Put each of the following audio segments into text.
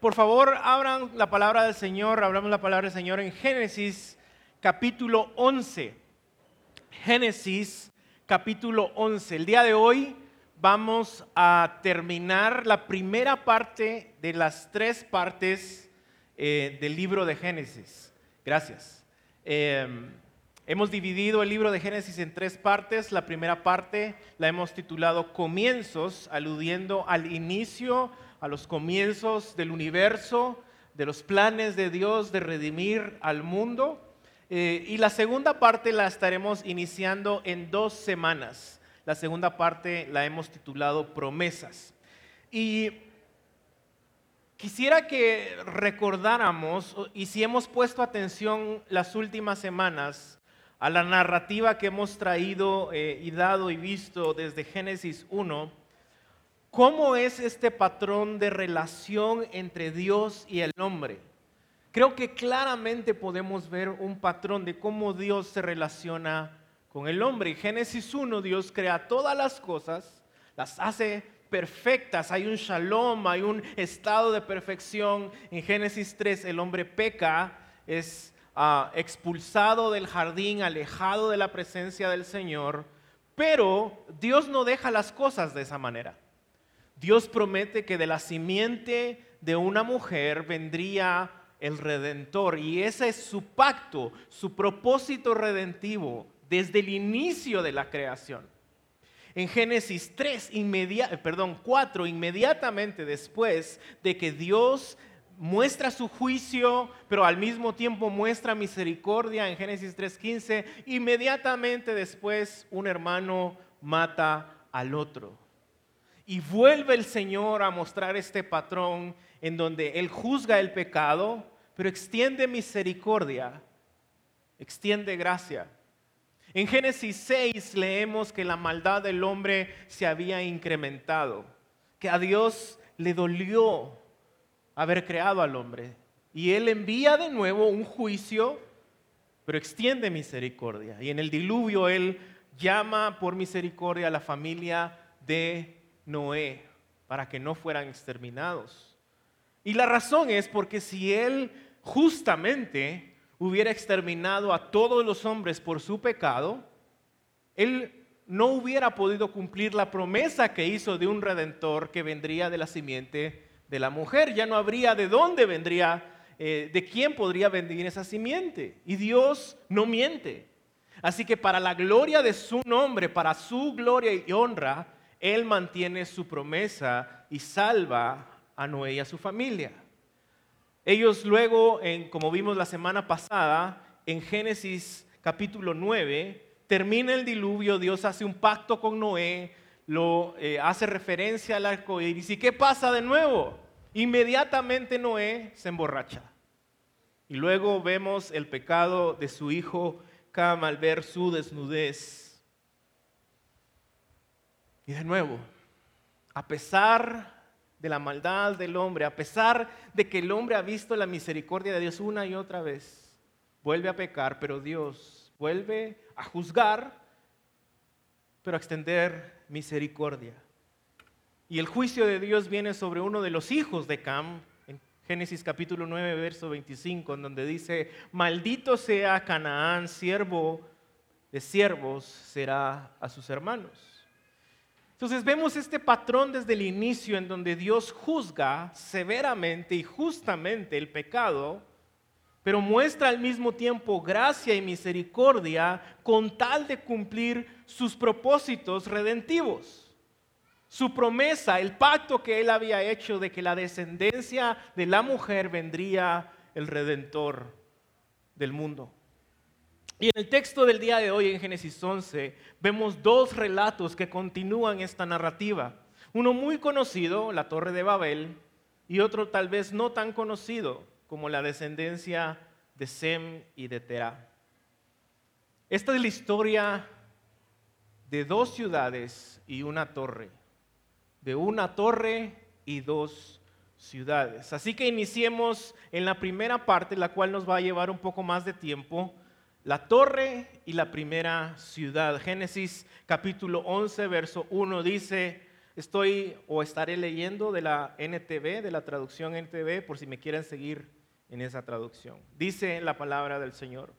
por favor, abran la palabra del Señor, hablamos la palabra del Señor en Génesis capítulo 11. Génesis capítulo 11. El día de hoy vamos a terminar la primera parte de las tres partes eh, del libro de Génesis. Gracias. Em, hemos dividido el libro de Génesis en tres partes. La primera parte la hemos titulado Comienzos, aludiendo al inicio a los comienzos del universo, de los planes de Dios de redimir al mundo. Eh, y la segunda parte la estaremos iniciando en dos semanas. La segunda parte la hemos titulado Promesas. Y quisiera que recordáramos, y si hemos puesto atención las últimas semanas a la narrativa que hemos traído eh, y dado y visto desde Génesis 1, ¿Cómo es este patrón de relación entre Dios y el hombre? Creo que claramente podemos ver un patrón de cómo Dios se relaciona con el hombre. En Génesis 1 Dios crea todas las cosas, las hace perfectas, hay un shalom, hay un estado de perfección. En Génesis 3 el hombre peca, es ah, expulsado del jardín, alejado de la presencia del Señor, pero Dios no deja las cosas de esa manera. Dios promete que de la simiente de una mujer vendría el redentor y ese es su pacto, su propósito redentivo desde el inicio de la creación. En Génesis 3, perdón, 4, inmediatamente después de que Dios muestra su juicio, pero al mismo tiempo muestra misericordia en Génesis 3:15, inmediatamente después un hermano mata al otro. Y vuelve el Señor a mostrar este patrón en donde Él juzga el pecado, pero extiende misericordia, extiende gracia. En Génesis 6 leemos que la maldad del hombre se había incrementado, que a Dios le dolió haber creado al hombre. Y Él envía de nuevo un juicio, pero extiende misericordia. Y en el diluvio Él llama por misericordia a la familia de Noé para que no fueran exterminados. Y la razón es porque si él justamente hubiera exterminado a todos los hombres por su pecado, él no hubiera podido cumplir la promesa que hizo de un redentor que vendría de la simiente de la mujer. Ya no habría de dónde vendría, eh, de quién podría venir esa simiente. Y Dios no miente. Así que para la gloria de su nombre, para su gloria y honra, él mantiene su promesa y salva a Noé y a su familia. Ellos luego, en, como vimos la semana pasada, en Génesis capítulo 9, termina el diluvio, Dios hace un pacto con Noé, lo eh, hace referencia al arco iris. ¿Y qué pasa de nuevo? Inmediatamente Noé se emborracha. Y luego vemos el pecado de su hijo Cam al ver su desnudez y de nuevo, a pesar de la maldad del hombre, a pesar de que el hombre ha visto la misericordia de Dios una y otra vez, vuelve a pecar, pero Dios vuelve a juzgar, pero a extender misericordia. Y el juicio de Dios viene sobre uno de los hijos de Cam, en Génesis capítulo 9, verso 25, en donde dice, maldito sea Canaán, siervo de siervos será a sus hermanos. Entonces vemos este patrón desde el inicio en donde Dios juzga severamente y justamente el pecado, pero muestra al mismo tiempo gracia y misericordia con tal de cumplir sus propósitos redentivos. Su promesa, el pacto que él había hecho de que la descendencia de la mujer vendría el redentor del mundo. Y en el texto del día de hoy, en Génesis 11, vemos dos relatos que continúan esta narrativa. Uno muy conocido, la Torre de Babel, y otro tal vez no tan conocido como la descendencia de Sem y de Terah. Esta es la historia de dos ciudades y una torre, de una torre y dos ciudades. Así que iniciemos en la primera parte, la cual nos va a llevar un poco más de tiempo la torre y la primera ciudad. Génesis capítulo 11, verso 1 dice, estoy o estaré leyendo de la NTV, de la traducción NTV, por si me quieren seguir en esa traducción. Dice la palabra del Señor.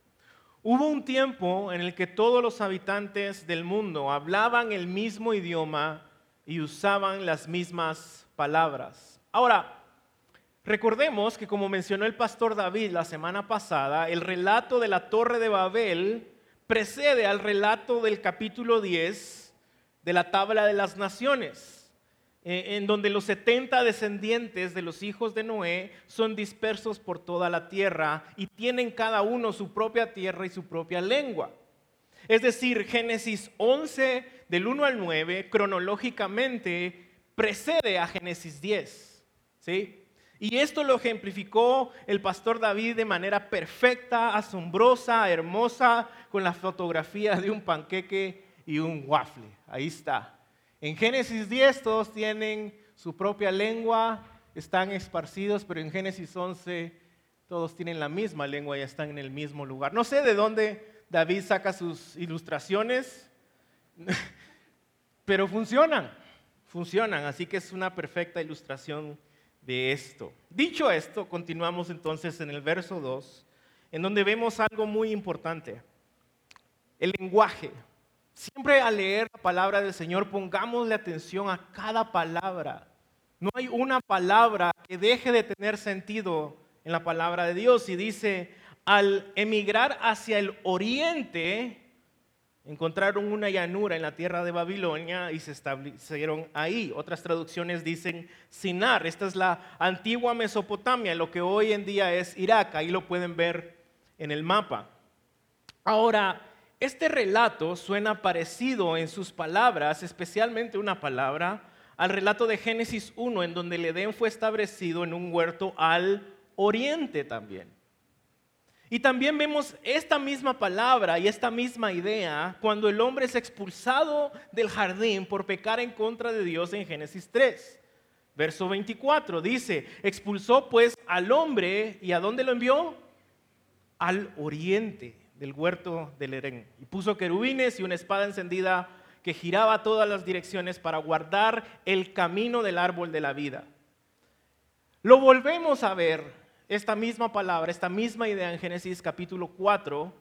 Hubo un tiempo en el que todos los habitantes del mundo hablaban el mismo idioma y usaban las mismas palabras. Ahora, recordemos que como mencionó el pastor David la semana pasada, el relato de la Torre de Babel precede al relato del capítulo 10 de la tabla de las naciones. Eh, en donde los 70 descendientes de los hijos de Noé son dispersos por toda la tierra y tienen cada uno su propia tierra y su propia lengua. Es decir, Génesis 11 del 1 al 9 cronológicamente precede a Génesis 10. ¿sí? Y esto lo ejemplificó el pastor David de manera perfecta, asombrosa, hermosa, con la fotografía de un panqueque y un waffle. Ahí está. En Génesis 10 todos tienen su propia lengua, están esparcidos, pero en Génesis 11 todos tienen la misma lengua y están en el mismo lugar. No sé de dónde David saca sus ilustraciones, pero funcionan, funcionan, así que es una perfecta ilustración de esto. Dicho esto, continuamos entonces en el verso 2, en donde vemos algo muy importante, el lenguaje. Siempre al leer la palabra del Señor, pongámosle atención a cada palabra. No hay una palabra que deje de tener sentido en la palabra de Dios. Y dice, al emigrar hacia el oriente, encontraron una llanura en la tierra de Babilonia y se establecieron ahí. Otras traducciones dicen Sinar. Esta es la antigua Mesopotamia, lo que hoy en día es Irak. Ahí lo pueden ver en el mapa. Ahora, este relato suena parecido en sus palabras, especialmente una palabra, al relato de Génesis 1, en donde el Edén fue establecido en un huerto al oriente también. Y también vemos esta misma palabra y esta misma idea cuando el hombre es expulsado del jardín por pecar en contra de Dios en Génesis 3. Verso 24 dice, expulsó pues al hombre y a dónde lo envió? Al oriente del huerto del Edén. Y puso querubines y una espada encendida que giraba todas las direcciones para guardar el camino del árbol de la vida. Lo volvemos a ver, esta misma palabra, esta misma idea en Génesis capítulo 4,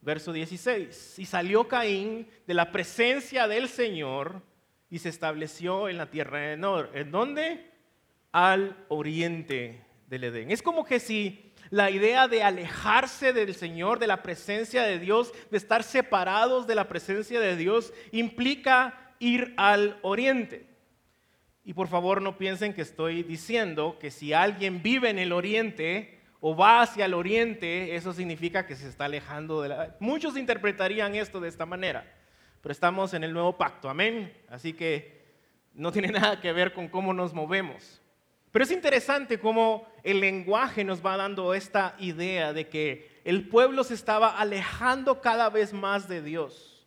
verso 16. Y salió Caín de la presencia del Señor y se estableció en la tierra de Nor. ¿En dónde? Al oriente del Edén. Es como que si la idea de alejarse del Señor, de la presencia de Dios, de estar separados de la presencia de Dios, implica ir al oriente. Y por favor no piensen que estoy diciendo que si alguien vive en el oriente o va hacia el oriente, eso significa que se está alejando de la... Muchos interpretarían esto de esta manera, pero estamos en el nuevo pacto, amén. Así que no tiene nada que ver con cómo nos movemos. Pero es interesante cómo el lenguaje nos va dando esta idea de que el pueblo se estaba alejando cada vez más de Dios.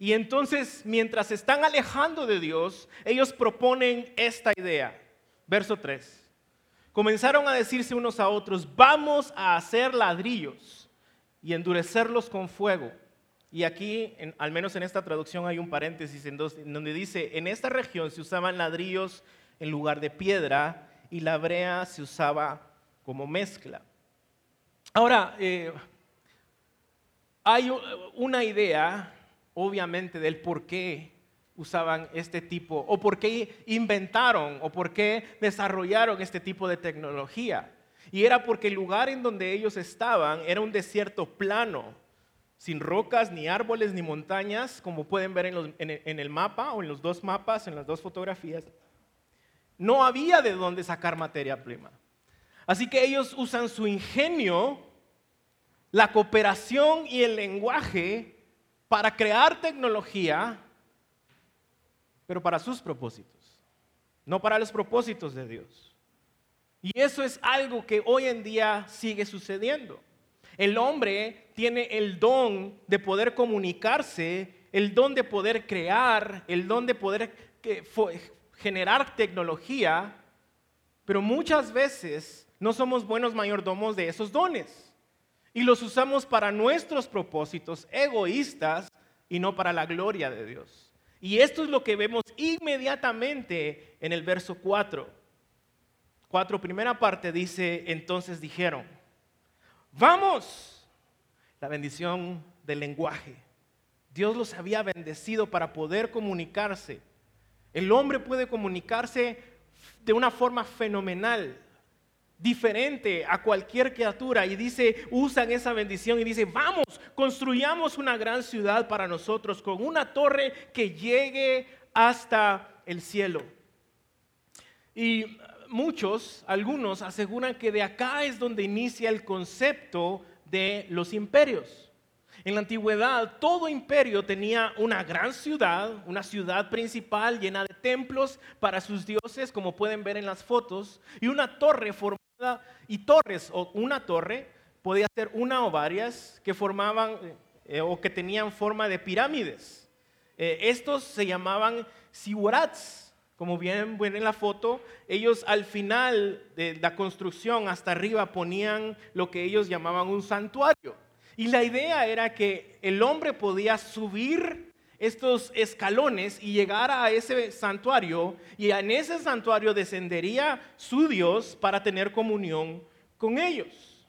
Y entonces, mientras se están alejando de Dios, ellos proponen esta idea. Verso 3. Comenzaron a decirse unos a otros, vamos a hacer ladrillos y endurecerlos con fuego. Y aquí, al menos en esta traducción, hay un paréntesis en donde dice, en esta región se usaban ladrillos en lugar de piedra y la brea se usaba como mezcla. Ahora, eh, hay una idea, obviamente, del por qué usaban este tipo, o por qué inventaron, o por qué desarrollaron este tipo de tecnología. Y era porque el lugar en donde ellos estaban era un desierto plano, sin rocas, ni árboles, ni montañas, como pueden ver en el mapa o en los dos mapas, en las dos fotografías. No había de dónde sacar materia prima. Así que ellos usan su ingenio, la cooperación y el lenguaje para crear tecnología, pero para sus propósitos, no para los propósitos de Dios. Y eso es algo que hoy en día sigue sucediendo. El hombre tiene el don de poder comunicarse, el don de poder crear, el don de poder generar tecnología, pero muchas veces no somos buenos mayordomos de esos dones y los usamos para nuestros propósitos egoístas y no para la gloria de Dios. Y esto es lo que vemos inmediatamente en el verso 4. 4, primera parte dice, entonces dijeron, vamos, la bendición del lenguaje. Dios los había bendecido para poder comunicarse. El hombre puede comunicarse de una forma fenomenal, diferente a cualquier criatura. Y dice, usan esa bendición y dice, vamos, construyamos una gran ciudad para nosotros con una torre que llegue hasta el cielo. Y muchos, algunos, aseguran que de acá es donde inicia el concepto de los imperios. En la antigüedad, todo imperio tenía una gran ciudad, una ciudad principal llena de templos para sus dioses, como pueden ver en las fotos, y una torre formada, y torres, o una torre, podía ser una o varias, que formaban eh, o que tenían forma de pirámides. Eh, estos se llamaban siwarats, como bien ven en la foto, ellos al final de la construcción hasta arriba ponían lo que ellos llamaban un santuario. Y la idea era que el hombre podía subir estos escalones y llegar a ese santuario y en ese santuario descendería su Dios para tener comunión con ellos.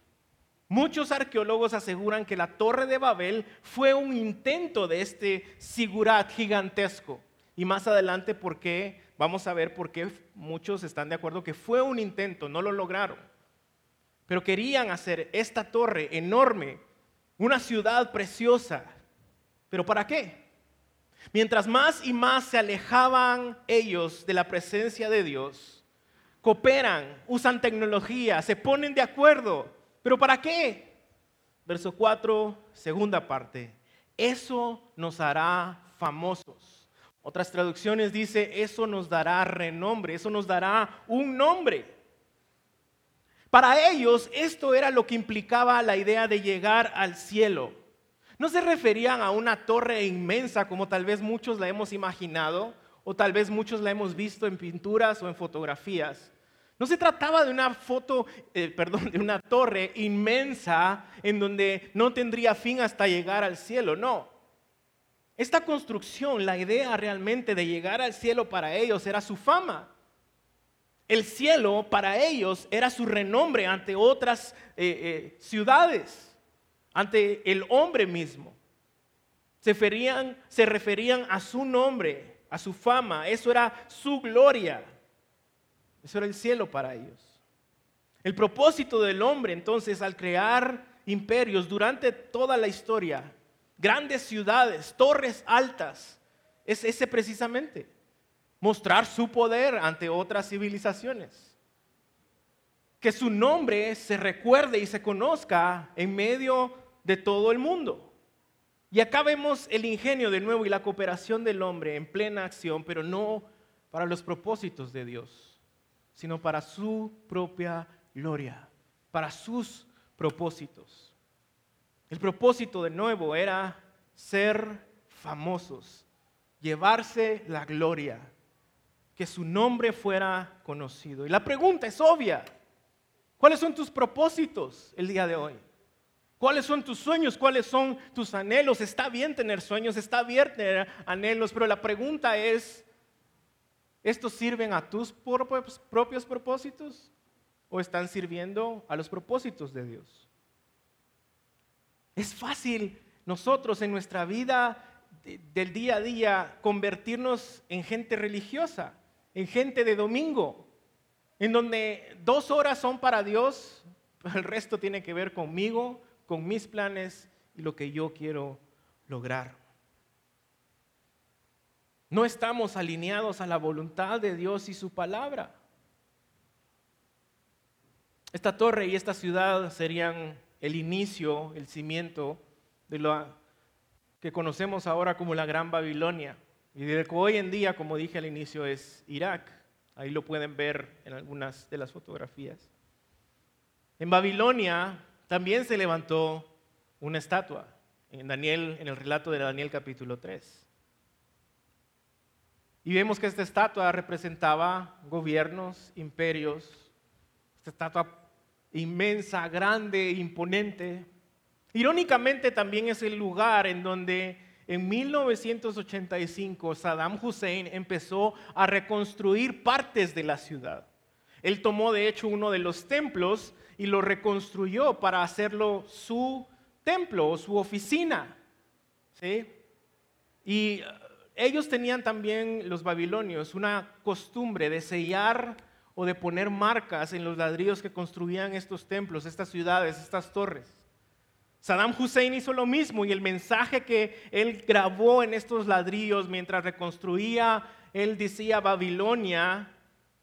Muchos arqueólogos aseguran que la torre de Babel fue un intento de este sigurat gigantesco. Y más adelante, ¿por qué? Vamos a ver por qué muchos están de acuerdo que fue un intento, no lo lograron. Pero querían hacer esta torre enorme una ciudad preciosa. ¿Pero para qué? Mientras más y más se alejaban ellos de la presencia de Dios, cooperan, usan tecnología, se ponen de acuerdo. ¿Pero para qué? Verso 4, segunda parte. Eso nos hará famosos. Otras traducciones dice, eso nos dará renombre, eso nos dará un nombre. Para ellos esto era lo que implicaba la idea de llegar al cielo. No se referían a una torre inmensa como tal vez muchos la hemos imaginado o tal vez muchos la hemos visto en pinturas o en fotografías. No se trataba de una foto, eh, perdón, de una torre inmensa en donde no tendría fin hasta llegar al cielo, no. Esta construcción, la idea realmente de llegar al cielo para ellos era su fama. El cielo para ellos era su renombre ante otras eh, eh, ciudades, ante el hombre mismo. Se referían, se referían a su nombre, a su fama, eso era su gloria. Eso era el cielo para ellos. El propósito del hombre entonces al crear imperios durante toda la historia, grandes ciudades, torres altas, es ese precisamente mostrar su poder ante otras civilizaciones. Que su nombre se recuerde y se conozca en medio de todo el mundo. Y acá vemos el ingenio de nuevo y la cooperación del hombre en plena acción, pero no para los propósitos de Dios, sino para su propia gloria, para sus propósitos. El propósito de nuevo era ser famosos, llevarse la gloria que su nombre fuera conocido. Y la pregunta es obvia. ¿Cuáles son tus propósitos el día de hoy? ¿Cuáles son tus sueños? ¿Cuáles son tus anhelos? Está bien tener sueños, está bien tener anhelos, pero la pregunta es, ¿estos sirven a tus propios propósitos o están sirviendo a los propósitos de Dios? Es fácil nosotros en nuestra vida del día a día convertirnos en gente religiosa en gente de domingo, en donde dos horas son para Dios, el resto tiene que ver conmigo, con mis planes y lo que yo quiero lograr. No estamos alineados a la voluntad de Dios y su palabra. Esta torre y esta ciudad serían el inicio, el cimiento de lo que conocemos ahora como la Gran Babilonia. Y de que hoy en día, como dije al inicio, es Irak. Ahí lo pueden ver en algunas de las fotografías. En Babilonia también se levantó una estatua, en Daniel, en el relato de Daniel capítulo 3. Y vemos que esta estatua representaba gobiernos, imperios, esta estatua inmensa, grande, imponente. Irónicamente también es el lugar en donde en 1985 Saddam Hussein empezó a reconstruir partes de la ciudad. Él tomó de hecho uno de los templos y lo reconstruyó para hacerlo su templo o su oficina. ¿sí? Y uh, ellos tenían también, los babilonios, una costumbre de sellar o de poner marcas en los ladrillos que construían estos templos, estas ciudades, estas torres. Saddam Hussein hizo lo mismo y el mensaje que él grabó en estos ladrillos mientras reconstruía, él decía Babilonia,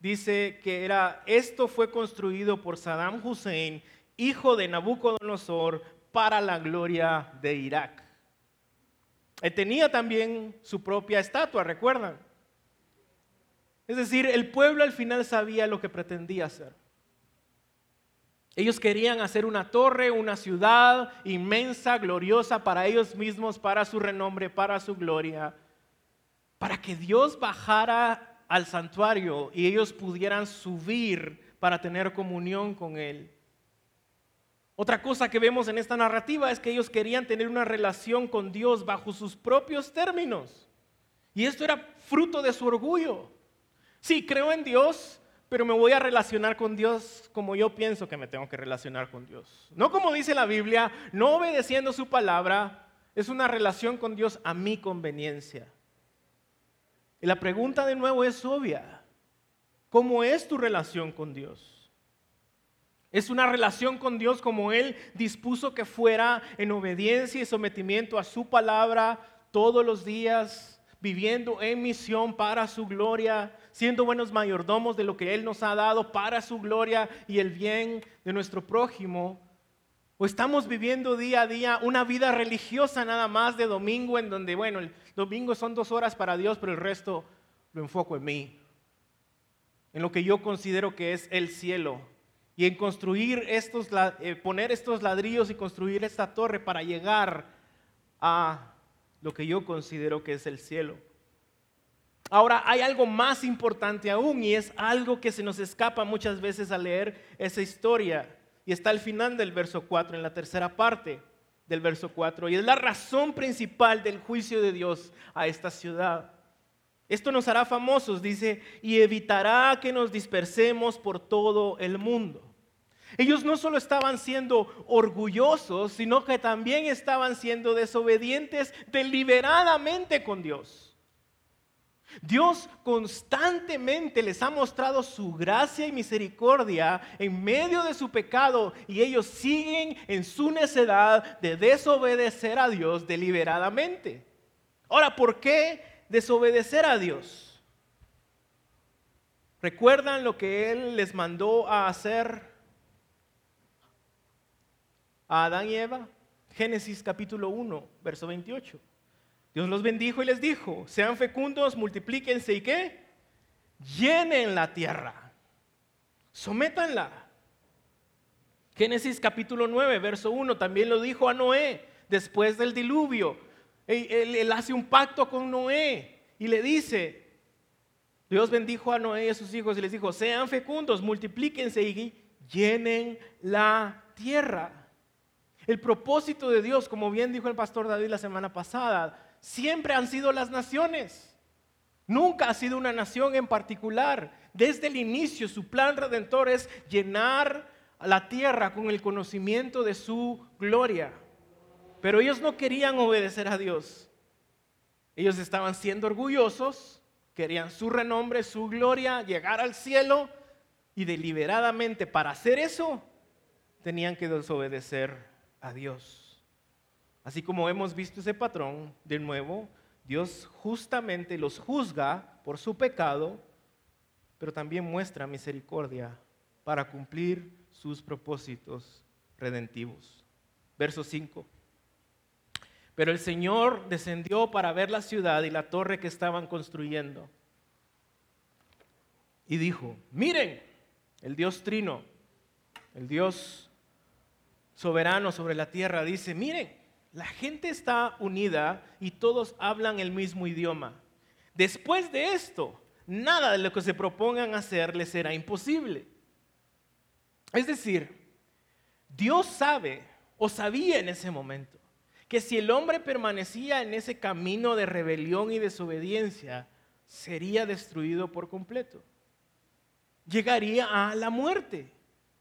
dice que era, esto fue construido por Saddam Hussein, hijo de Nabucodonosor, para la gloria de Irak. Él tenía también su propia estatua, ¿recuerdan? Es decir, el pueblo al final sabía lo que pretendía hacer. Ellos querían hacer una torre, una ciudad inmensa, gloriosa para ellos mismos, para su renombre, para su gloria, para que Dios bajara al santuario y ellos pudieran subir para tener comunión con Él. Otra cosa que vemos en esta narrativa es que ellos querían tener una relación con Dios bajo sus propios términos. Y esto era fruto de su orgullo. Sí, creo en Dios, pero me voy a relacionar con Dios como yo pienso que me tengo que relacionar con Dios. No como dice la Biblia, no obedeciendo su palabra, es una relación con Dios a mi conveniencia. Y la pregunta de nuevo es obvia. ¿Cómo es tu relación con Dios? ¿Es una relación con Dios como Él dispuso que fuera en obediencia y sometimiento a su palabra todos los días, viviendo en misión para su gloria, siendo buenos mayordomos de lo que Él nos ha dado para su gloria y el bien de nuestro prójimo? ¿O estamos viviendo día a día una vida religiosa nada más de domingo en donde, bueno, el domingo son dos horas para Dios, pero el resto lo enfoco en mí, en lo que yo considero que es el cielo y en construir estos, eh, poner estos ladrillos y construir esta torre para llegar a lo que yo considero que es el cielo. Ahora, hay algo más importante aún y es algo que se nos escapa muchas veces al leer esa historia. Y está al final del verso 4, en la tercera parte del verso 4. Y es la razón principal del juicio de Dios a esta ciudad. Esto nos hará famosos, dice, y evitará que nos dispersemos por todo el mundo. Ellos no solo estaban siendo orgullosos, sino que también estaban siendo desobedientes deliberadamente con Dios. Dios constantemente les ha mostrado su gracia y misericordia en medio de su pecado y ellos siguen en su necedad de desobedecer a Dios deliberadamente. Ahora, ¿por qué desobedecer a Dios? ¿Recuerdan lo que Él les mandó a hacer a Adán y Eva? Génesis capítulo 1, verso 28. Dios los bendijo y les dijo, sean fecundos, multiplíquense y qué? Llenen la tierra, sométanla. Génesis capítulo 9, verso 1 también lo dijo a Noé después del diluvio. Él, hace un pacto con Noé y le dice, Dios bendijo a Noé y a sus hijos y les dijo, sean fecundos, multiplíquense y llenen la tierra. El propósito de Dios, como bien dijo el pastor David la semana pasada, siempre han sido las naciones. Nunca ha sido una nación en particular. Desde el inicio su plan redentor es llenar la tierra con el conocimiento de su gloria. Pero ellos no querían obedecer a Dios. Ellos estaban siendo orgullosos, querían su renombre, su gloria, llegar al cielo y deliberadamente para hacer eso tenían que desobedecer a Dios. Así como hemos visto ese patrón, de nuevo, Dios justamente los juzga por su pecado, pero también muestra misericordia para cumplir sus propósitos redentivos. Verso 5. Pero el Señor descendió para ver la ciudad y la torre que estaban construyendo. Y dijo, miren, el Dios Trino, el Dios soberano sobre la tierra, dice, miren, la gente está unida y todos hablan el mismo idioma. Después de esto, nada de lo que se propongan hacer les será imposible. Es decir, Dios sabe o sabía en ese momento que si el hombre permanecía en ese camino de rebelión y desobediencia, sería destruido por completo. Llegaría a la muerte,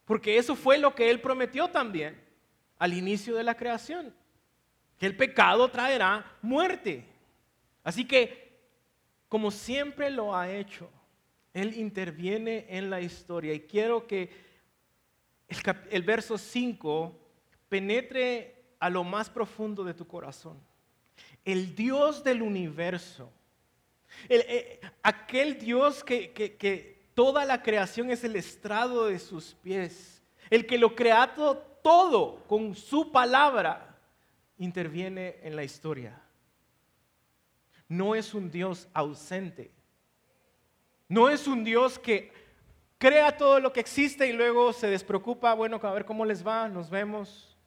porque eso fue lo que él prometió también al inicio de la creación, que el pecado traerá muerte. Así que, como siempre lo ha hecho, él interviene en la historia y quiero que el, verso 5 penetre a lo más profundo de tu corazón. El Dios del universo, eh, aquel Dios que, que, toda la creación es el estrado de sus pies, el que lo crea todo con su palabra, interviene en la historia. No es un Dios ausente. No es un Dios que crea todo lo que existe y luego se despreocupa, bueno, a ver cómo les va, nos vemos.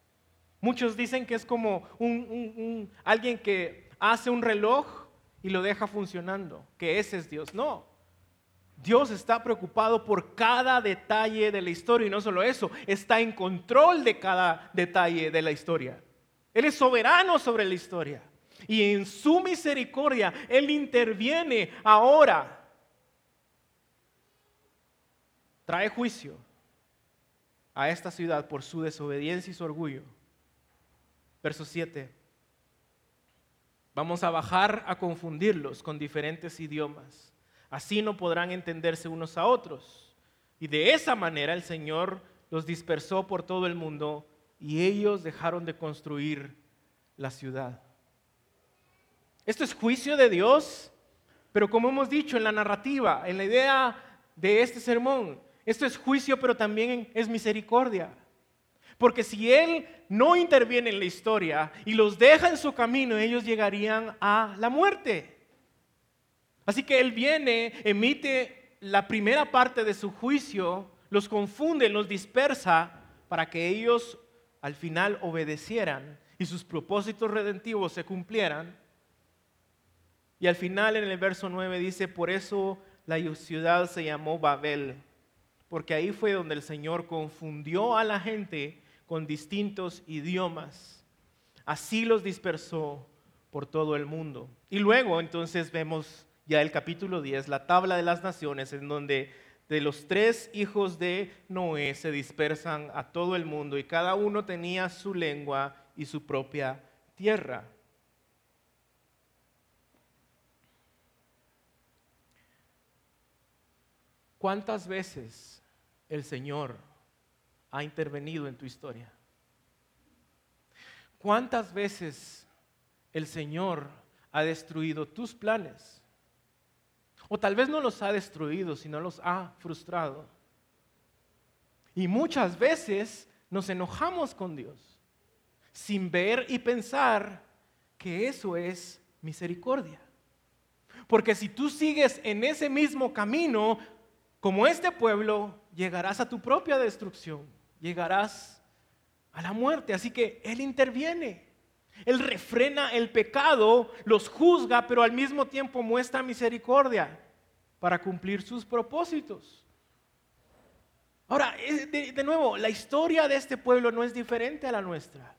Muchos dicen que es como un, alguien que hace un reloj y lo deja funcionando, que ese es Dios. No, Dios está preocupado por cada detalle de la historia y no solo eso, está en control de cada detalle de la historia. Él es soberano sobre la historia y en su misericordia Él interviene ahora. Trae juicio a esta ciudad por su desobediencia y su orgullo. Verso 7. Vamos a bajar a confundirlos con diferentes idiomas. Así no podrán entenderse unos a otros. Y de esa manera el Señor los dispersó por todo el mundo y ellos dejaron de construir la ciudad. Esto es juicio de Dios, pero como hemos dicho en la narrativa, en la idea de este sermón, esto es juicio, pero también es misericordia. Porque si Él no interviene en la historia y los deja en su camino, ellos llegarían a la muerte. Así que Él viene, emite la primera parte de su juicio, los confunde, los dispersa para que ellos al final obedecieran y sus propósitos redentivos se cumplieran. Y al final en el verso 9 dice, por eso la ciudad se llamó Babel, porque ahí fue donde el Señor confundió a la gente con distintos idiomas. Así los dispersó por todo el mundo. Y luego entonces vemos ya el capítulo 10, la tabla de las naciones, en donde de los tres hijos de Noé se dispersan a todo el mundo y cada uno tenía su lengua y su propia tierra. ¿Cuántas veces el Señor ha intervenido en tu historia? ¿Cuántas veces el Señor ha destruido tus planes? O tal vez no los ha destruido, sino los ha frustrado. Y muchas veces nos enojamos con Dios sin ver y pensar que eso es misericordia. Porque si tú sigues en ese mismo camino, como este pueblo, llegarás a tu propia destrucción llegarás a la muerte. Así que Él interviene. Él refrena el pecado, los juzga, pero al mismo tiempo muestra misericordia para cumplir sus propósitos. Ahora, de, nuevo, la historia de este pueblo no es diferente a la nuestra.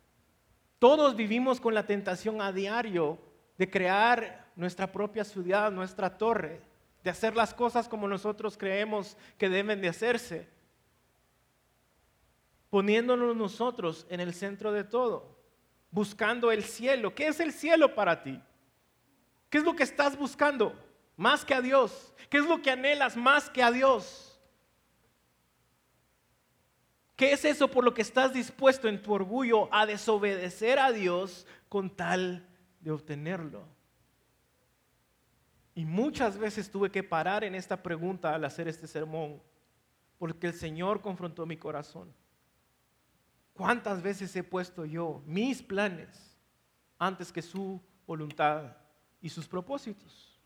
Todos vivimos con la tentación a diario de crear nuestra propia ciudad, nuestra torre, de hacer las cosas como nosotros creemos que deben de hacerse poniéndonos nosotros en el centro de todo, buscando el cielo. ¿Qué es el cielo para ti? ¿Qué es lo que estás buscando más que a Dios? ¿Qué es lo que anhelas más que a Dios? ¿Qué es eso por lo que estás dispuesto en tu orgullo a desobedecer a Dios con tal de obtenerlo? Y muchas veces tuve que parar en esta pregunta al hacer este sermón, porque el Señor confrontó mi corazón. ¿Cuántas veces he puesto yo mis planes antes que su voluntad y sus propósitos?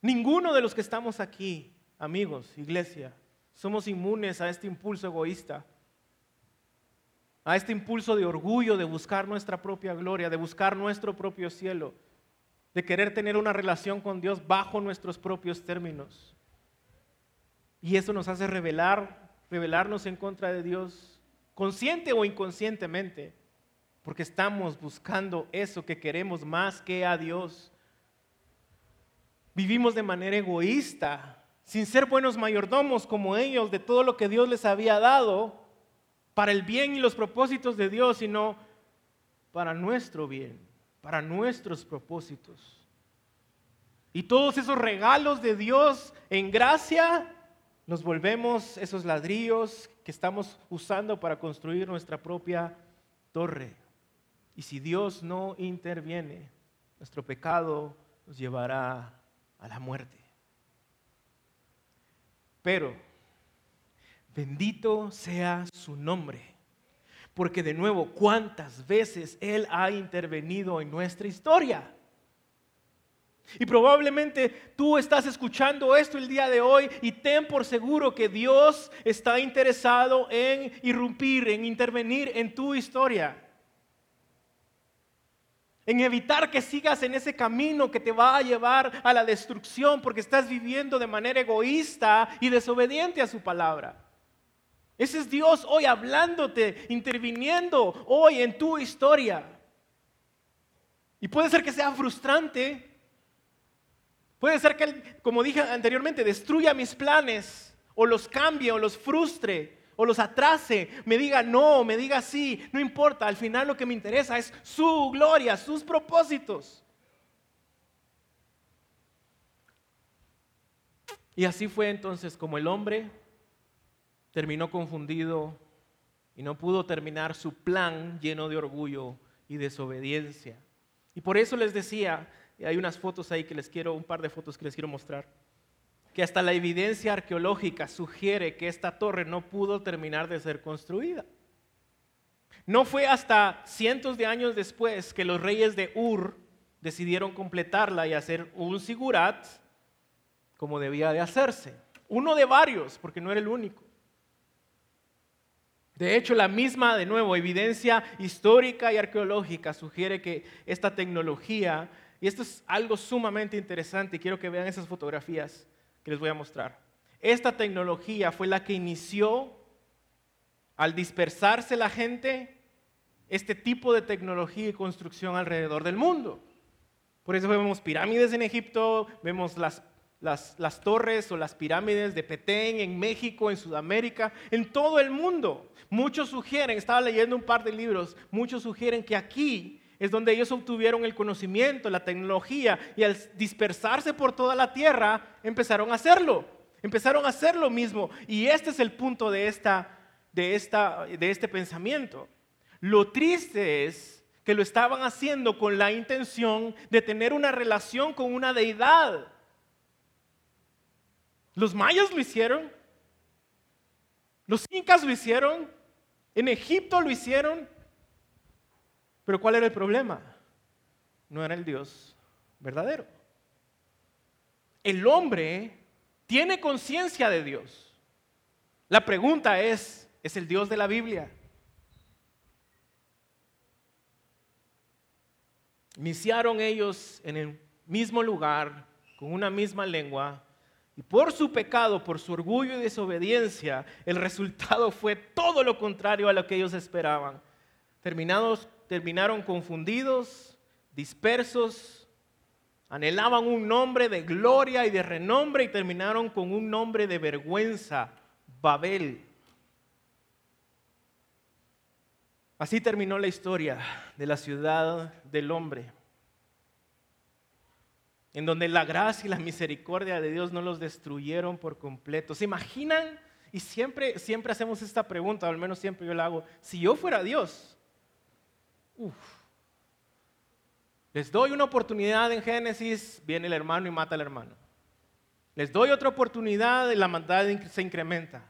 Ninguno de los que estamos aquí, amigos, iglesia, somos inmunes a este impulso egoísta, a este impulso de orgullo de buscar nuestra propia gloria, de buscar nuestro propio cielo, de querer tener una relación con Dios bajo nuestros propios términos. Y eso nos hace revelar rebelarnos en contra de Dios, consciente o inconscientemente. porque estamos buscando eso que queremos más que a Dios. Vivimos de manera egoísta, sin ser buenos mayordomos como ellos de todo lo que Dios les había dado para el bien y los propósitos de Dios, sino para nuestro bien, para nuestros propósitos. Y todos esos regalos de Dios en gracia nos volvemos esos ladrillos que estamos usando para construir nuestra propia torre. Y si Dios no interviene, nuestro pecado nos llevará a la muerte. Pero, bendito sea su nombre, porque de nuevo, ¿cuántas veces Él ha intervenido en nuestra historia? Y probablemente tú estás escuchando esto el día de hoy y ten por seguro que Dios está interesado en irrumpir, en intervenir en tu historia. En evitar que sigas en ese camino que te va a llevar a la destrucción porque estás viviendo de manera egoísta y desobediente a su palabra. Ese es Dios hoy hablándote, interviniendo hoy en tu historia. Y puede ser que sea frustrante, Puede ser que Él, como dije anteriormente, destruya mis planes, o los cambie, o los frustre, o los atrase, me diga no, me diga sí, no importa, al final lo que me interesa es su gloria, sus propósitos. Y así fue entonces como el hombre terminó confundido y no pudo terminar su plan lleno de orgullo y desobediencia. Y por eso les decía hay unas fotos ahí que les quiero, un par de fotos que les quiero mostrar. Que hasta la evidencia arqueológica sugiere que esta torre no pudo terminar de ser construida. No fue hasta cientos de años después que los reyes de Ur decidieron completarla y hacer un sigurat como debía de hacerse. Uno de varios, porque no era el único. De hecho, la misma, de nuevo, evidencia histórica y arqueológica sugiere que esta tecnología y esto es algo sumamente interesante y quiero que vean esas fotografías que les voy a mostrar. Esta tecnología fue la que inició al dispersarse la gente este tipo de tecnología y construcción alrededor del mundo. Por eso vemos pirámides en Egipto, vemos las, las, torres o las pirámides de Petén en México, en Sudamérica, en todo el mundo. Muchos sugieren, estaba leyendo un par de libros, muchos sugieren que aquí es donde ellos obtuvieron el conocimiento, la tecnología, y al dispersarse por toda la tierra, empezaron a hacerlo. Empezaron a hacer lo mismo. Y este es el punto de, esta, de, esta, de este pensamiento. Lo triste es que lo estaban haciendo con la intención de tener una relación con una deidad. Los mayas lo hicieron. Los incas lo hicieron. En Egipto lo hicieron. Pero ¿cuál era el problema? No era el Dios verdadero. El hombre tiene conciencia de Dios. La pregunta es, ¿es el Dios de la Biblia? Iniciaron ellos en el mismo lugar, con una misma lengua, y por su pecado, por su orgullo y desobediencia, el resultado fue todo lo contrario a lo que ellos esperaban. Terminados terminaron confundidos, dispersos, anhelaban un nombre de gloria y de renombre y terminaron con un nombre de vergüenza, Babel. Así terminó la historia de la ciudad del hombre, en donde la gracia y la misericordia de Dios no los destruyeron por completo. ¿Se imaginan? Y siempre, siempre hacemos esta pregunta, al menos siempre yo la hago, si yo fuera Dios, les doy una oportunidad en Génesis, viene el hermano y mata al hermano. Les doy otra oportunidad la maldad se incrementa.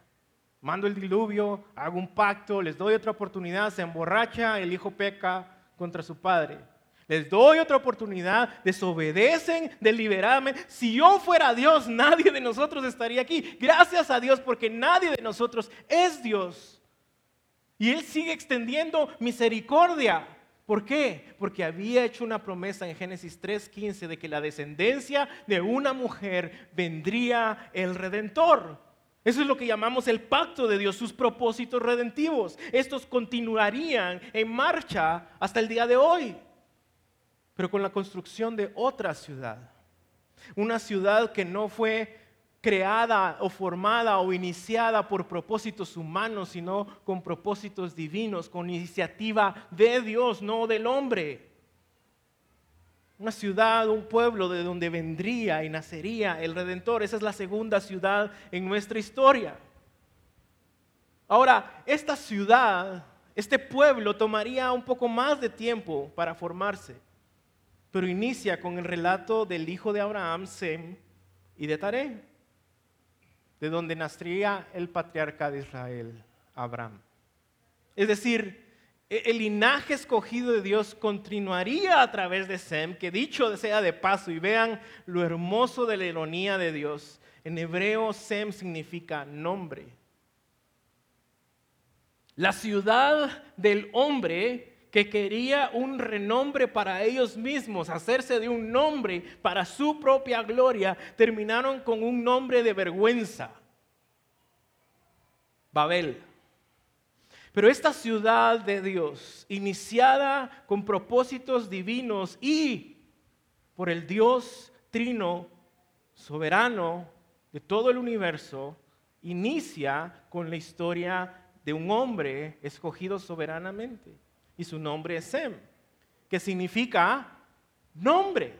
Mando el diluvio, hago un pacto, les doy otra oportunidad, se emborracha, el hijo peca contra su padre. Les doy otra oportunidad, desobedecen deliberadamente. Si yo fuera Dios, nadie de nosotros estaría aquí. Gracias a Dios porque nadie de nosotros es Dios. Y Él sigue extendiendo misericordia. ¿Por qué? Porque había hecho una promesa en Génesis 3:15 de que la descendencia de una mujer vendría el redentor. Eso es lo que llamamos el pacto de Dios, sus propósitos redentivos. Estos continuarían en marcha hasta el día de hoy, pero con la construcción de otra ciudad. Una ciudad que no fue creada o formada o iniciada por propósitos humanos, sino con propósitos divinos, con iniciativa de Dios, no del hombre una ciudad, un pueblo de donde vendría y nacería el Redentor. Esa es la segunda ciudad en nuestra historia. Ahora, esta ciudad, este pueblo tomaría un poco más de tiempo para formarse, pero inicia con el relato del hijo de Abraham, Sem, y de Taré, de donde nacería el patriarca de Israel, Abraham. Es decir, e-, el linaje escogido de Dios continuaría a través de Sem, que dicho sea de paso, y vean lo hermoso de la ironía de Dios. En hebreo, Sem significa nombre. La ciudad del hombre que quería un renombre para ellos mismos, hacerse de un nombre para su propia gloria, terminaron con un nombre de vergüenza. Babel. Pero esta ciudad de Dios, iniciada con propósitos divinos y por el Dios trino, soberano de todo el universo, inicia con la historia de un hombre escogido soberanamente. Y su nombre es Sem, que significa nombre.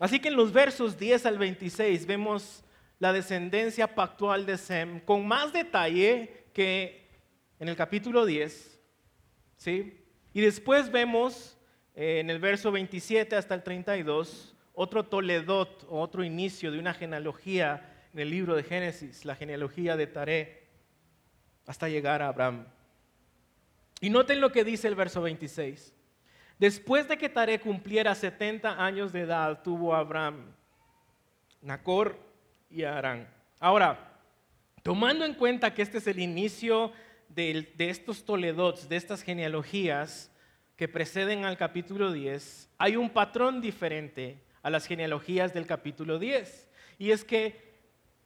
Así que en los versos 10 al 26 vemos la descendencia pactual de Sem con más detalle que en el capítulo 10, ¿sí? Y después vemos eh, en el verso 27 hasta el 32 otro Toledot, otro inicio de una genealogía en el libro de Génesis, la genealogía de Taré, hasta llegar a Abraham. Y noten lo que dice el verso 26. Después de que Taré cumpliera 70 años de edad, tuvo Abraham, Nacor y Arán. Ahora, Tomando en cuenta que este es el inicio de, estos Toledots, de estas genealogías que preceden al capítulo 10, hay un patrón diferente a las genealogías del capítulo 10. Y es que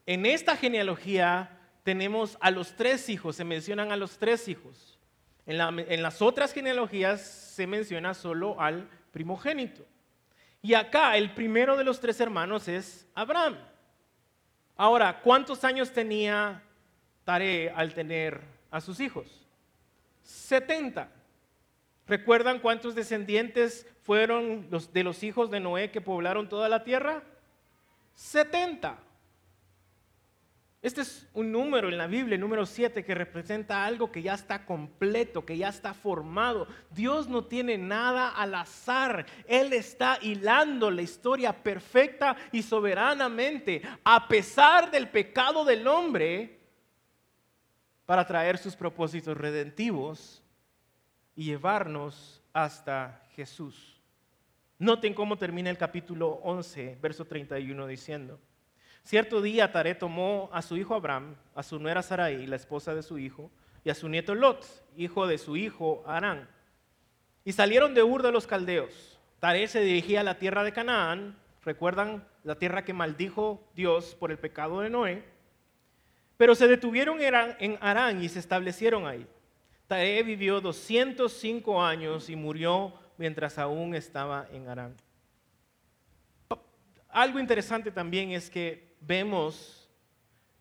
en esta genealogía tenemos a los tres hijos, se mencionan a los tres hijos. En, las otras genealogías se menciona solo al primogénito. Y acá el primero de los tres hermanos es Abraham. Ahora, ¿cuántos años tenía Tare al tener a sus hijos? 70. ¿Recuerdan cuántos descendientes fueron los de los hijos de Noé que poblaron toda la tierra? 70. Este es un número en la Biblia, el número 7, que representa algo que ya está completo, que ya está formado. Dios no tiene nada al azar. Él está hilando la historia perfecta y soberanamente, a pesar del pecado del hombre, para traer sus propósitos redentivos y llevarnos hasta Jesús. Noten cómo termina el capítulo 11, verso 31, diciendo. Cierto día Taré tomó a su hijo Abraham, a su nuera Sarai, la esposa de su hijo, y a su nieto Lot, hijo de su hijo Arán. Y salieron de Ur de los Caldeos. Taré se dirigía a la tierra de Canaán, recuerdan la tierra que maldijo Dios por el pecado de Noé, pero se detuvieron en Arán y se establecieron ahí. Taré vivió 205 años y murió mientras aún estaba en Arán. Algo interesante también es que vemos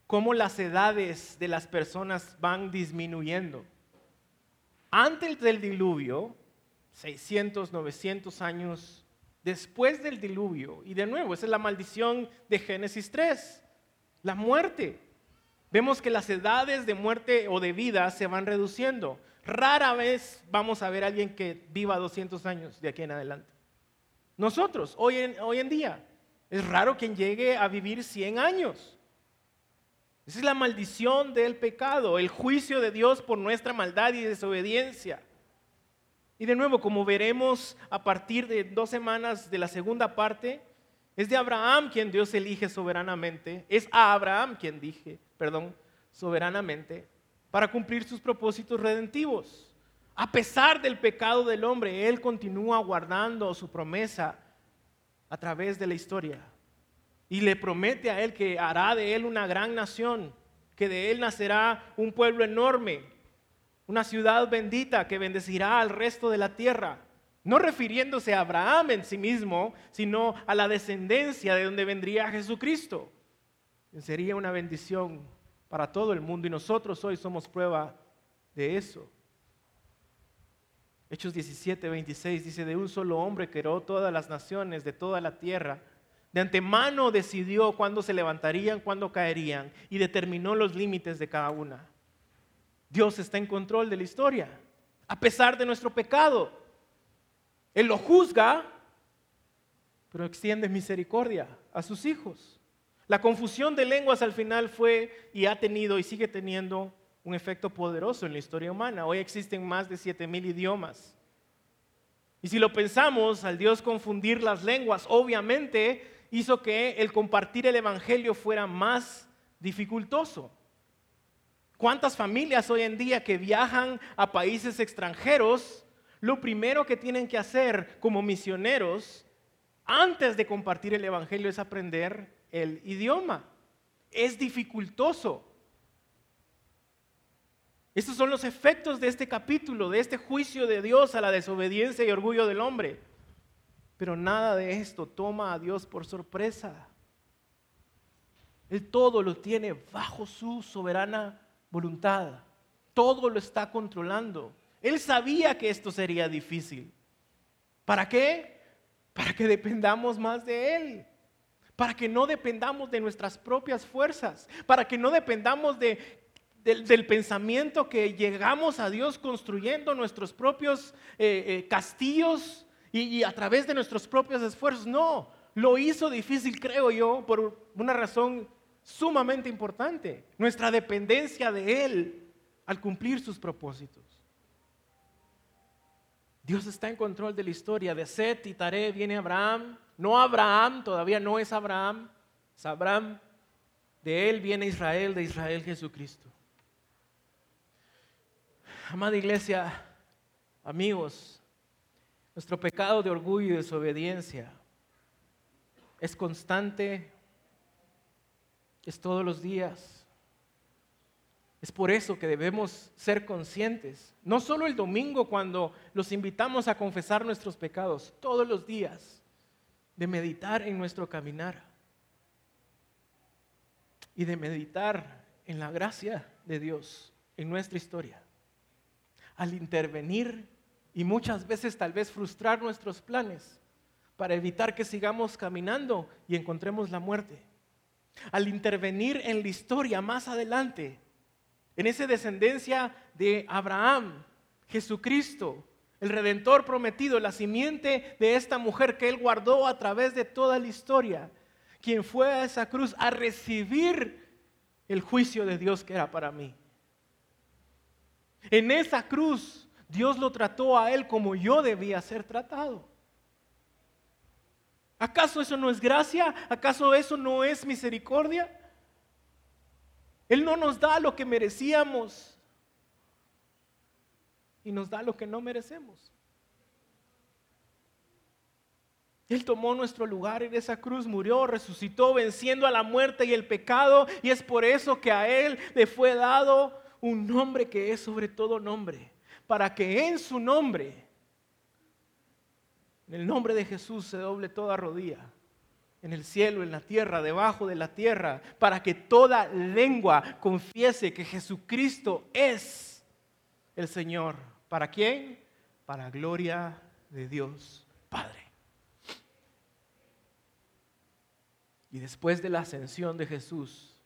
cómo las edades de las personas van disminuyendo. Antes del diluvio, 600, 900 años después del diluvio, y de nuevo, esa es la maldición de Génesis 3, la muerte. Vemos que las edades de muerte o de vida se van reduciendo. Rara vez vamos a ver a alguien que viva 200 años de aquí en adelante. Nosotros, hoy en, hoy en día, es raro quien llegue a vivir 100 años. Esa es la maldición del pecado, el juicio de Dios por nuestra maldad y desobediencia. Y de nuevo, como veremos a partir de dos semanas de la segunda parte, es de Abraham quien Dios elige soberanamente, es a Abraham quien dije, perdón, soberanamente, para cumplir sus propósitos redentivos. A pesar del pecado del hombre, Él continúa guardando su promesa a través de la historia. y le promete a él que hará de él una gran nación, que de él nacerá un pueblo enorme, una ciudad bendita que bendecirá al resto de la tierra. No refiriéndose a Abraham en sí mismo, sino a la descendencia de donde vendría Jesucristo. Sería una bendición para todo el mundo y nosotros hoy somos prueba de eso. Hechos 17, 26 dice, de un solo hombre creó todas las naciones de toda la tierra de antemano decidió cuándo se levantarían, cuándo caerían y determinó los límites de cada una. Dios está en control de la historia, a pesar de nuestro pecado. Él lo juzga, pero extiende misericordia a sus hijos. La confusión de lenguas al final fue y ha tenido y sigue teniendo un efecto poderoso en la historia humana. Hoy existen más de 7000 idiomas. Y si lo pensamos, al Dios confundir las lenguas, obviamente hizo que el compartir el Evangelio fuera más dificultoso. ¿Cuántas familias hoy en día que viajan a países extranjeros, lo primero que tienen que hacer como misioneros antes de compartir el Evangelio es aprender el idioma? Es dificultoso. Estos son los efectos de este capítulo, de este juicio de Dios a la desobediencia y orgullo del hombre. Pero nada de esto toma a Dios por sorpresa. Él todo lo tiene bajo su soberana voluntad. Todo lo está controlando. Él sabía que esto sería difícil. ¿Para qué? Para que dependamos más de Él. Para que no dependamos de nuestras propias fuerzas. Para que no dependamos de, del, pensamiento que llegamos a Dios construyendo nuestros propios eh, eh, castillos y, a través de nuestros propios esfuerzos. No, lo hizo difícil, creo yo, por una razón sumamente importante, nuestra dependencia de Él al cumplir sus propósitos. Dios está en control de la historia. De Set y Tare viene Abraham. No Abraham, todavía no es Abraham, es Abraham. De él viene Israel, de Israel Jesucristo. Amada iglesia, amigos, nuestro pecado de orgullo y desobediencia es constante, es todos los días. Es por eso que debemos ser conscientes, no solo el domingo cuando los invitamos a confesar nuestros pecados, todos los días, de meditar en nuestro caminar y de meditar en la gracia de Dios en nuestra historia, al intervenir y muchas veces tal vez frustrar nuestros planes para evitar que sigamos caminando y encontremos la muerte. Al intervenir en la historia más adelante, en esa descendencia de Abraham, Jesucristo, el redentor prometido, la simiente de esta mujer que él guardó a través de toda la historia, quien fue a esa cruz a recibir el juicio de Dios que era para mí. En esa cruz Dios lo trató a él como yo debía ser tratado. ¿Acaso eso no es gracia? ¿Acaso eso no es misericordia? Él no nos da lo que merecíamos y nos da lo que no merecemos. Él tomó nuestro lugar en esa cruz, murió, resucitó, venciendo a la muerte y el pecado, y es por eso que a Él le fue dado un nombre que es sobre todo nombre para que en su nombre, en el nombre de Jesús, se doble toda rodilla, en el cielo, en la tierra, debajo de la tierra, para que toda lengua confiese que Jesucristo es el Señor. ¿Para quién? Para gloria de Dios Padre. Y después de la ascensión de Jesús,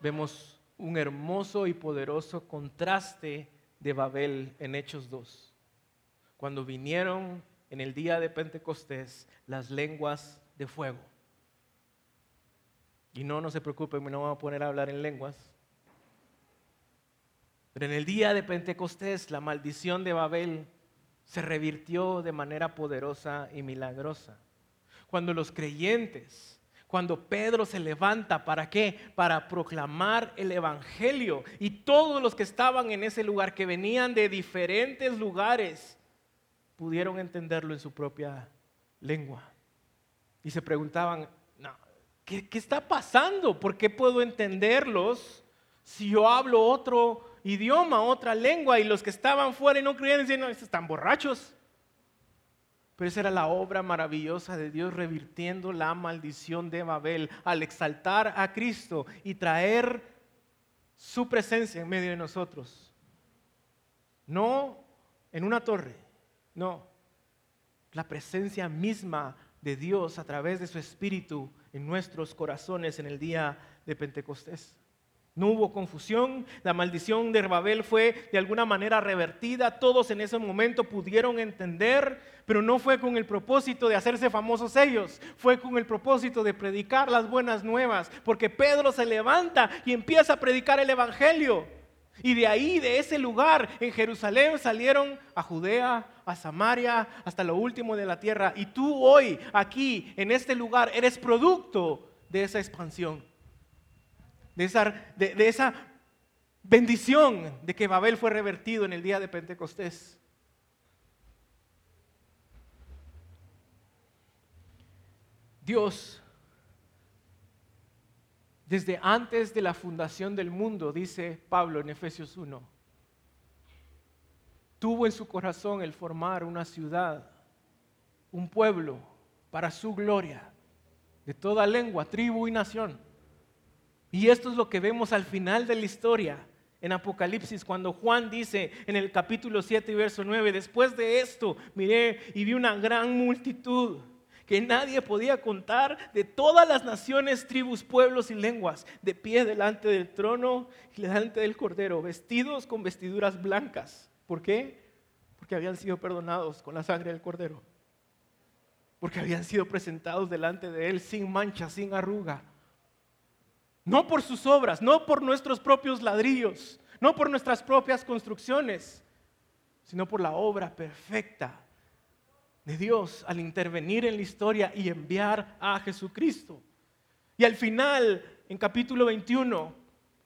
vemos un hermoso y poderoso contraste de Babel en Hechos 2, cuando vinieron en el día de Pentecostés las lenguas de fuego. Y no, no se preocupen, no vamos a poner a hablar en lenguas. Pero en el día de Pentecostés la maldición de Babel se revirtió de manera poderosa y milagrosa. Cuando los creyentes cuando Pedro se levanta, ¿para qué? Para proclamar el Evangelio. Y todos los que estaban en ese lugar, que venían de diferentes lugares, pudieron entenderlo en su propia lengua. Y se preguntaban, ¿qué, ¿qué está pasando? ¿Por qué puedo entenderlos si yo hablo otro idioma, otra lengua? Y los que estaban fuera y no creían decían, no, están borrachos. Pero esa era la obra maravillosa de Dios revirtiendo la maldición de Babel al exaltar a Cristo y traer su presencia en medio de nosotros. No en una torre, no. La presencia misma de Dios a través de su Espíritu en nuestros corazones en el día de Pentecostés. No hubo confusión, la maldición de Babel fue de alguna manera revertida, todos en ese momento pudieron entender, pero no fue con el propósito de hacerse famosos ellos, fue con el propósito de predicar las buenas nuevas, porque Pedro se levanta y empieza a predicar el Evangelio. Y de ahí, de ese lugar, en Jerusalén salieron a Judea, a Samaria, hasta lo último de la tierra. Y tú hoy, aquí, en este lugar, eres producto de esa expansión de esa, de, esa bendición de que Babel fue revertido en el día de Pentecostés. Dios, desde antes de la fundación del mundo, dice Pablo en Efesios 1, tuvo en su corazón el formar una ciudad, un pueblo para su gloria, de toda lengua, tribu y nación. Y esto es lo que vemos al final de la historia en Apocalipsis, cuando Juan dice en el capítulo 7 y verso 9, después de esto miré y vi una gran multitud que nadie podía contar de todas las naciones, tribus, pueblos y lenguas, de pie delante del trono y delante del Cordero, vestidos con vestiduras blancas. ¿Por qué? Porque habían sido perdonados con la sangre del Cordero. Porque habían sido presentados delante de Él sin mancha, sin arruga no por sus obras, no por nuestros propios ladrillos, no por nuestras propias construcciones, sino por la obra perfecta de Dios al intervenir en la historia y enviar a Jesucristo. Y al final, en capítulo 21,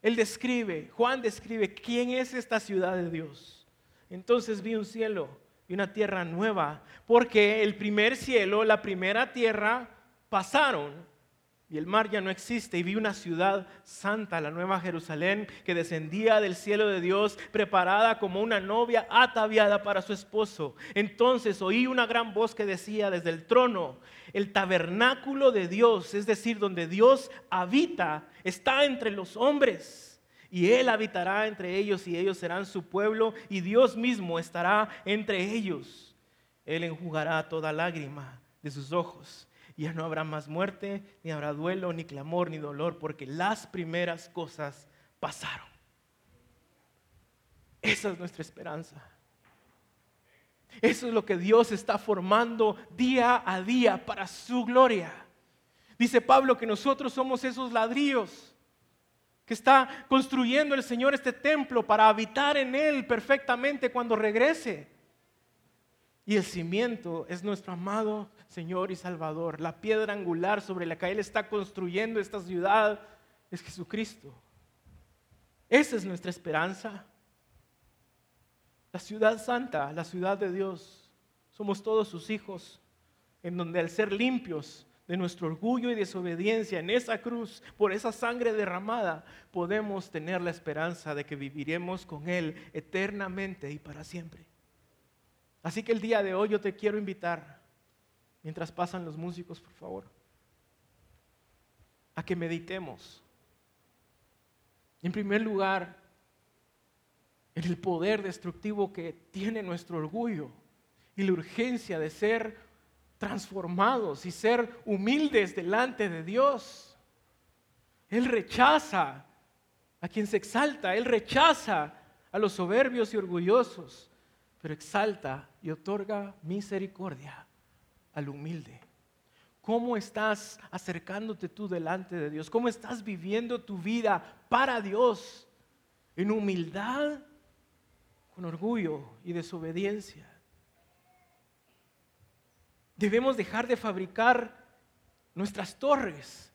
él describe, Juan describe quién es esta ciudad de Dios. Entonces vi un cielo y una tierra nueva, porque el primer cielo, la primera tierra pasaron y el mar ya no existe y vi una ciudad santa, la nueva Jerusalén, que descendía del cielo de Dios, preparada como una novia ataviada para su esposo. Entonces oí una gran voz que decía desde el trono, el tabernáculo de Dios, es decir, donde Dios habita, está entre los hombres. Y Él habitará entre ellos y ellos serán su pueblo y Dios mismo estará entre ellos. Él enjugará toda lágrima de sus ojos ya no habrá más muerte, ni habrá duelo, ni clamor, ni dolor, porque las primeras cosas pasaron. Esa es nuestra esperanza. Eso es lo que Dios está formando día a día para su gloria. Dice Pablo que nosotros somos esos ladrillos que está construyendo el Señor este templo para habitar en él perfectamente cuando regrese. Y el cimiento es nuestro amado Señor y Salvador. La piedra angular sobre la que Él está construyendo esta ciudad es Jesucristo. Esa es nuestra esperanza. La ciudad santa, la ciudad de Dios. Somos todos sus hijos, en donde al ser limpios de nuestro orgullo y desobediencia en esa cruz, por esa sangre derramada, podemos tener la esperanza de que viviremos con Él eternamente y para siempre. Así que el día de hoy yo te quiero invitar, mientras pasan los músicos, por favor, a que meditemos. En primer lugar, en el poder destructivo que tiene nuestro orgullo y la urgencia de ser transformados y ser humildes delante de Dios. Él rechaza a quien se exalta, Él rechaza a los soberbios y orgullosos pero exalta y otorga misericordia al humilde. ¿Cómo estás acercándote tú delante de Dios? ¿Cómo estás viviendo tu vida para Dios? En humildad, con orgullo y desobediencia. Debemos dejar de fabricar nuestras torres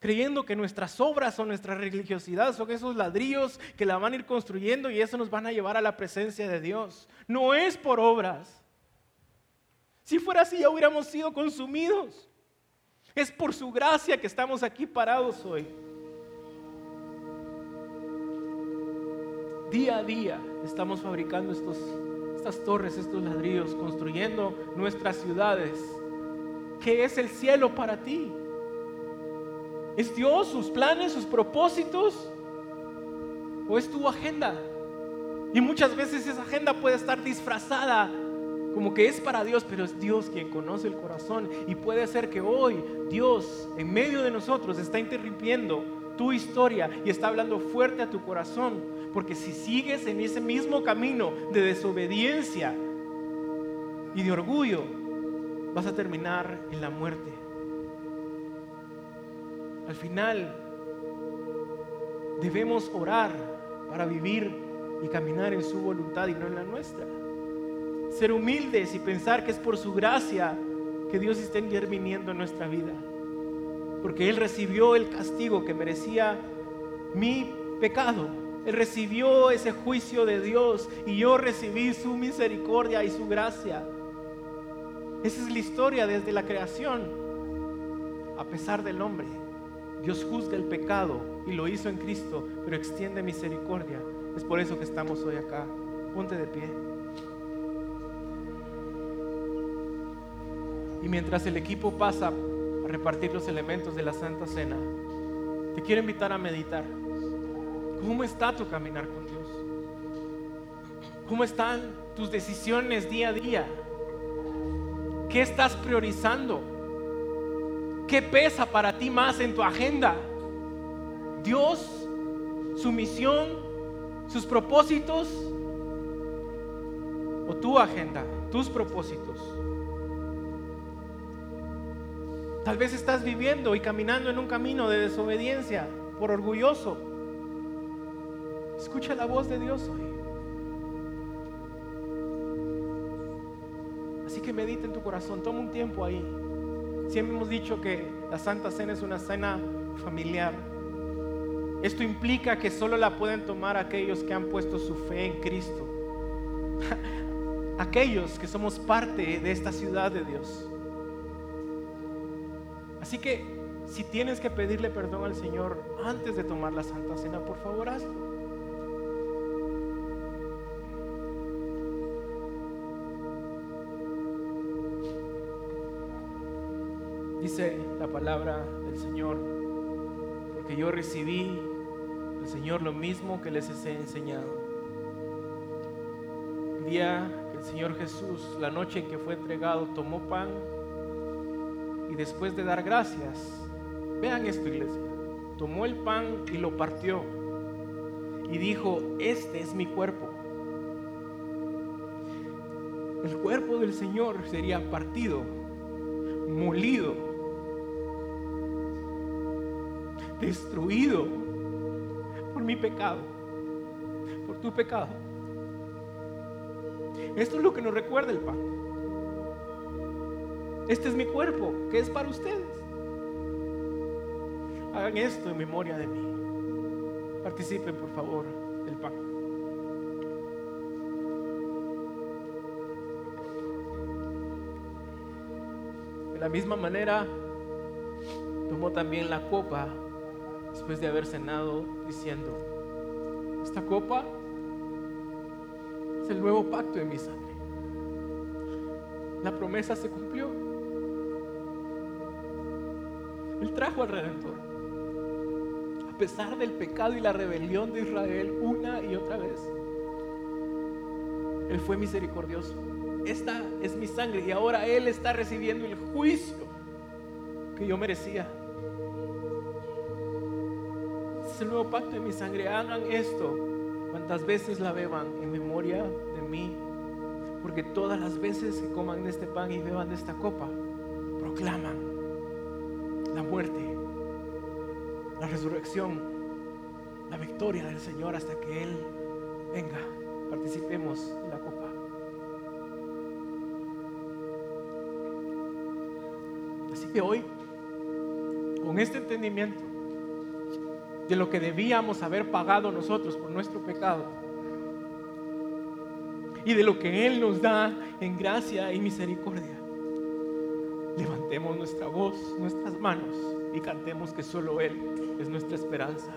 creyendo que nuestras obras o nuestra religiosidad son esos ladrillos que la van a ir construyendo y eso nos van a llevar a la presencia de Dios. No es por obras. Si fuera así ya hubiéramos sido consumidos. Es por su gracia que estamos aquí parados hoy. Día a día estamos fabricando estos, estas torres, estos ladrillos, construyendo nuestras ciudades. ¿Qué es el cielo para ti? ¿Es Dios, sus planes, sus propósitos? ¿O es tu agenda? Y muchas veces esa agenda puede estar disfrazada como que es para Dios, pero es Dios quien conoce el corazón. Y puede ser que hoy Dios en medio de nosotros está interrumpiendo tu historia y está hablando fuerte a tu corazón. Porque si sigues en ese mismo camino de desobediencia y de orgullo, vas a terminar en la muerte. Al final, debemos orar para vivir y caminar en su voluntad y no en la nuestra. Ser humildes y pensar que es por su gracia que Dios está interviniendo en nuestra vida. Porque Él recibió el castigo que merecía mi pecado. Él recibió ese juicio de Dios y yo recibí su misericordia y su gracia. Esa es la historia desde la creación. A pesar del hombre, Dios juzga el pecado y lo hizo en Cristo, pero extiende misericordia. Es por eso que estamos hoy acá. Ponte de pie. Y mientras el equipo pasa a repartir los elementos de la Santa Cena, te quiero invitar a meditar. ¿Cómo está tu caminar con Dios? ¿Cómo están tus decisiones día a día? ¿Qué estás priorizando? ¿Qué pesa para ti más en tu agenda? ¿Dios? ¿Su misión? ¿Sus propósitos? ¿O tu agenda? ¿Tus propósitos? Tal vez estás viviendo y caminando en un camino de desobediencia por orgulloso. Escucha la voz de Dios hoy. Así que medita en tu corazón, toma un tiempo ahí. Siempre hemos dicho que la Santa Cena es una cena familiar. Esto implica que solo la pueden tomar aquellos que han puesto su fe en Cristo. aquellos que somos parte de esta ciudad de Dios. Así que si tienes que pedirle perdón al Señor antes de tomar la Santa Cena, por favor hazlo. La palabra del Señor, porque yo recibí del Señor lo mismo que les he enseñado. El día que el Señor Jesús, la noche en que fue entregado, tomó pan y después de dar gracias, vean esto iglesia, tomó el pan y lo partió y dijo, este es mi cuerpo. El cuerpo del Señor sería partido, molido, destruido por mi pecado, por tu pecado. Esto es lo que nos recuerda el pan. Este es mi cuerpo, que es para ustedes. Hagan esto en memoria de mí. Participen, por favor, del pan. De la misma manera, tomó también la copa después de haber cenado, diciendo, esta copa es el nuevo pacto de mi sangre. La promesa se cumplió. Él trajo al Redentor. A pesar del pecado y la rebelión de Israel una y otra vez. Él fue misericordioso. Esta es mi sangre y ahora Él está recibiendo el juicio que yo merecía. El nuevo pacto de mi sangre. Hagan esto cuantas veces la beban en memoria de mí. Porque todas las veces que coman de este pan y beban de esta copa, proclaman la muerte, la resurrección, la victoria del Señor hasta que Él venga. Participemos en la copa. Así que hoy, con este entendimiento de lo que debíamos haber pagado nosotros por nuestro pecado, y de lo que Él nos da en gracia y misericordia, levantemos nuestra voz, nuestras manos y cantemos que solo Él es nuestra esperanza.